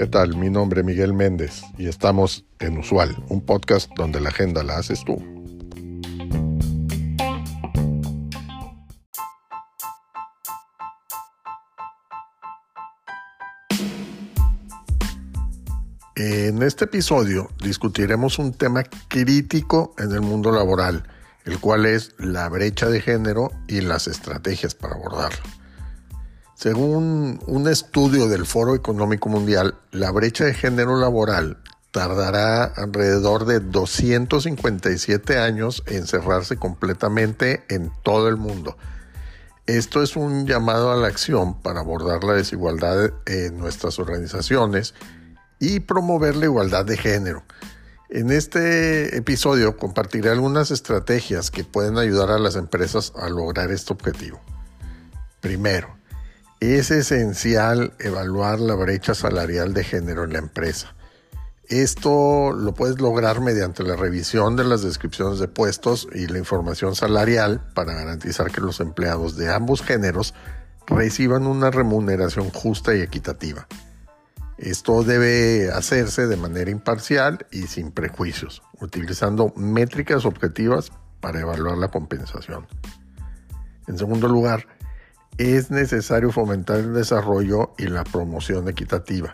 ¿Qué tal? Mi nombre es Miguel Méndez y estamos en Usual, un podcast donde la agenda la haces tú. En este episodio discutiremos un tema crítico en el mundo laboral, el cual es la brecha de género y las estrategias para abordarla. Según un estudio del Foro Económico Mundial, la brecha de género laboral tardará alrededor de 257 años en cerrarse completamente en todo el mundo. Esto es un llamado a la acción para abordar la desigualdad en nuestras organizaciones y promover la igualdad de género. En este episodio compartiré algunas estrategias que pueden ayudar a las empresas a lograr este objetivo. Primero, es esencial evaluar la brecha salarial de género en la empresa. Esto lo puedes lograr mediante la revisión de las descripciones de puestos y la información salarial para garantizar que los empleados de ambos géneros reciban una remuneración justa y equitativa. Esto debe hacerse de manera imparcial y sin prejuicios, utilizando métricas objetivas para evaluar la compensación. En segundo lugar, es necesario fomentar el desarrollo y la promoción equitativa.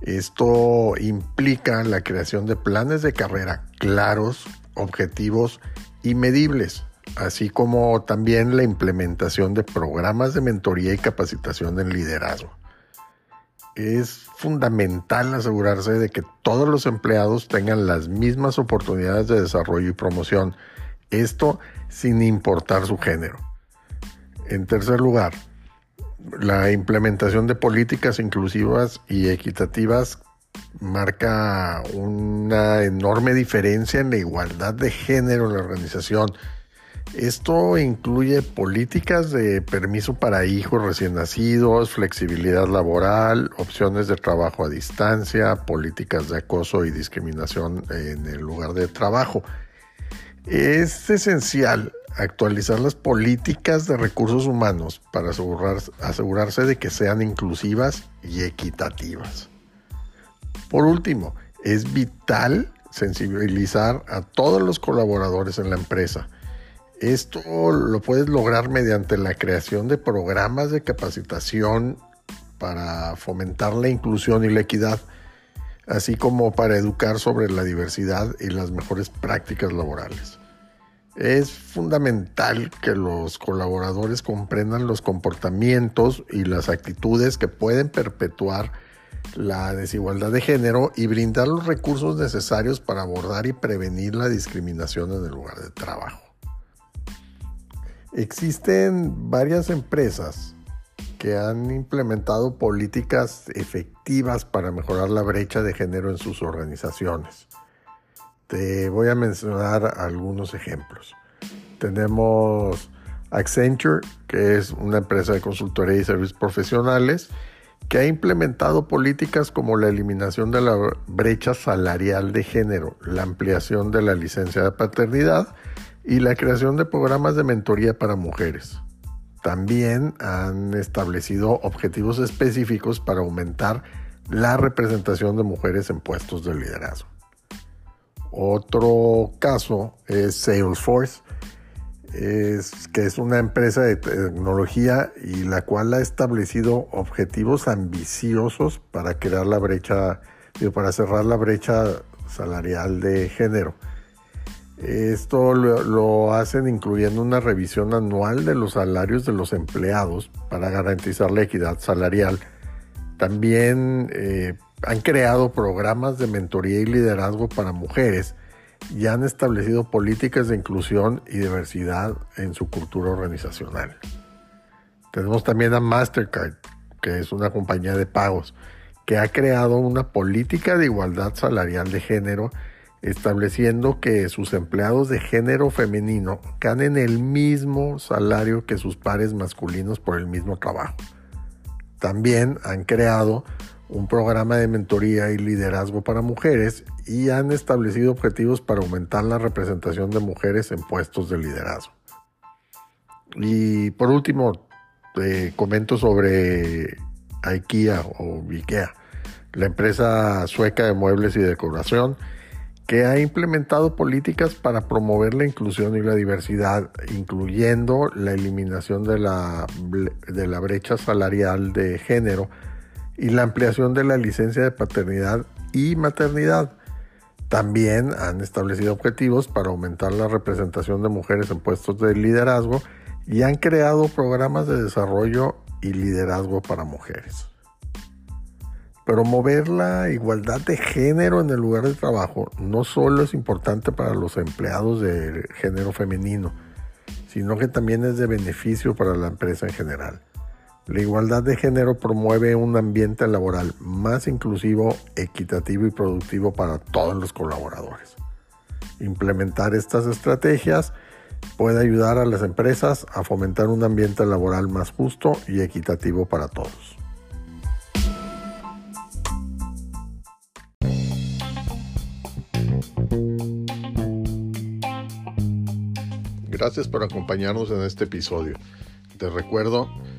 Esto implica la creación de planes de carrera claros, objetivos y medibles, así como también la implementación de programas de mentoría y capacitación en liderazgo es fundamental asegurarse de que todos los empleados tengan las mismas oportunidades de desarrollo y promoción, esto sin importar su género. En tercer lugar, la implementación de políticas inclusivas y equitativas marca una enorme diferencia en la igualdad de género en la organización esto incluye políticas de permiso para hijos recién nacidos, flexibilidad laboral, opciones de trabajo a distancia, políticas de acoso y discriminación en el lugar de trabajo. Es esencial actualizar las políticas de recursos humanos para asegurarse de que sean inclusivas y equitativas. Por último, es vital sensibilizar a todos los colaboradores en la empresa esto lo puedes lograr mediante la creación de programas de capacitación para fomentar la inclusión y la equidad, así como para educar sobre la diversidad y las mejores prácticas laborales. Es fundamental que los colaboradores comprendan los comportamientos y las actitudes que pueden perpetuar la desigualdad de género y brindar los recursos necesarios para abordar y prevenir la discriminación en el lugar de trabajo. Existen varias empresas que han implementado políticas efectivas para mejorar la brecha de género en sus organizaciones. Te voy a mencionar algunos ejemplos. Tenemos Accenture, que es una empresa de consultoría y servicios profesionales, que ha implementado políticas como la eliminación de la brecha salarial de género, la ampliación de la licencia de paternidad y la creación de programas de mentoría para mujeres. También han establecido objetivos específicos para aumentar la representación de mujeres en puestos de liderazgo. Otro caso es Salesforce, es, que es una empresa de tecnología y la cual ha establecido objetivos ambiciosos para crear la brecha, para cerrar la brecha salarial de género. Esto lo, hacen incluyendo una revisión anual de los salarios de los empleados para garantizar la equidad salarial. También eh, han creado programas de mentoría y liderazgo para mujeres y han establecido políticas de inclusión y diversidad en su cultura organizacional. Tenemos también a Mastercard, que es una compañía de pagos, que ha creado una política de igualdad salarial de género estableciendo que sus empleados de género femenino ganen el mismo salario que sus pares masculinos por el mismo trabajo. También han creado un programa de mentoría y liderazgo para mujeres y han establecido objetivos para aumentar la representación de mujeres en puestos de liderazgo. Y por último, te comento sobre IKEA o IKEA, la empresa sueca de muebles y decoración que ha implementado políticas para promover la inclusión y la diversidad, incluyendo la eliminación de la, de la brecha salarial de género y la ampliación de la licencia de paternidad y maternidad. También han establecido objetivos para aumentar la representación de mujeres en puestos de liderazgo y han creado programas de desarrollo y liderazgo para mujeres. Promover la igualdad de género en el lugar de trabajo no solo es importante para los empleados de género femenino, sino que también es de beneficio para la empresa en general. La igualdad de género promueve un ambiente laboral más inclusivo, equitativo y productivo para todos los colaboradores. Implementar estas estrategias puede ayudar a las empresas a fomentar un ambiente laboral más justo y equitativo para todos. Gracias por acompañarnos en este episodio. Te recuerdo